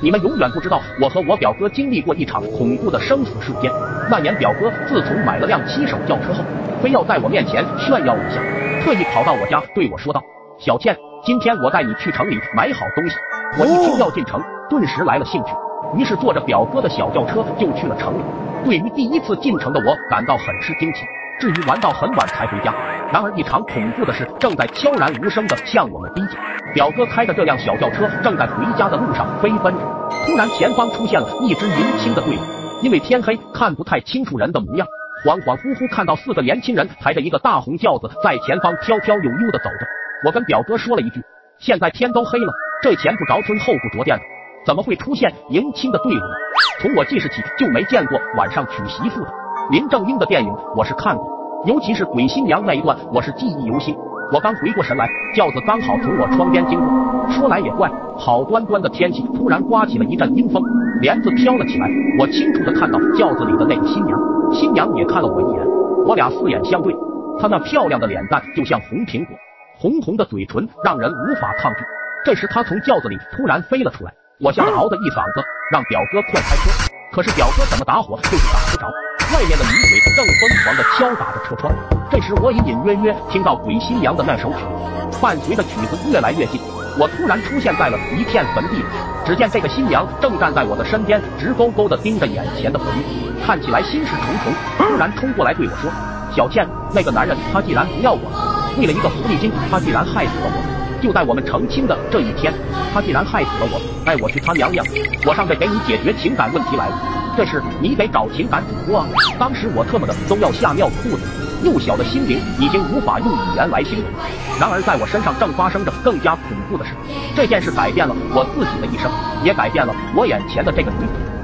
你们永远不知道，我和我表哥经历过一场恐怖的生死瞬间。那年，表哥自从买了辆七手轿车后，非要在我面前炫耀一下，特意跑到我家对我说道：“小倩，今天我带你去城里买好东西。”我一听要进城，顿时来了兴趣，于是坐着表哥的小轿车就去了城里。对于第一次进城的我，感到很是惊奇。至于玩到很晚才回家，然而一场恐怖的事正在悄然无声的向我们逼近。表哥开着这辆小轿车正在回家的路上飞奔着，突然前方出现了一支迎亲的队伍。因为天黑看不太清楚人的模样，恍恍惚惚看到四个年轻人抬着一个大红轿子在前方飘飘悠悠的走着。我跟表哥说了一句：“现在天都黑了，这前不着村后不着店的，怎么会出现迎亲的队伍呢？”从我记事起就没见过晚上娶媳妇的。林正英的电影我是看过，尤其是鬼新娘那一段我是记忆犹新。我刚回过神来，轿子刚好从我窗边经过。说来也怪，好端端的天气突然刮起了一阵阴风，帘子飘了起来。我清楚的看到轿子里的那个新娘，新娘也看了我一眼，我俩四眼相对。她那漂亮的脸蛋就像红苹果，红红的嘴唇让人无法抗拒。这时她从轿子里突然飞了出来，我吓得嗷的一嗓子，让表哥快开车。可是表哥怎么打火就是打不着。外面的女鬼正疯狂地敲打着车窗，这时我隐隐约约听到鬼新娘的那首曲，伴随着曲子越来越近，我突然出现在了一片坟地里。只见这个新娘正站在我的身边，直勾勾地盯着眼前的坟墓，看起来心事重重。突然冲过来对我说：“小倩，那个男人他既然不要我了，为了一个狐狸精，他既然害死了我，就在我们成亲的这一天，他既然害死了我，带我去他娘娘，我上这给你解决情感问题来了。”这是你得找情感主播啊！当时我特么的都要吓尿裤子，幼小的心灵已经无法用语言来形容。然而在我身上正发生着更加恐怖的事，这件事改变了我自己的一生，也改变了我眼前的这个女子。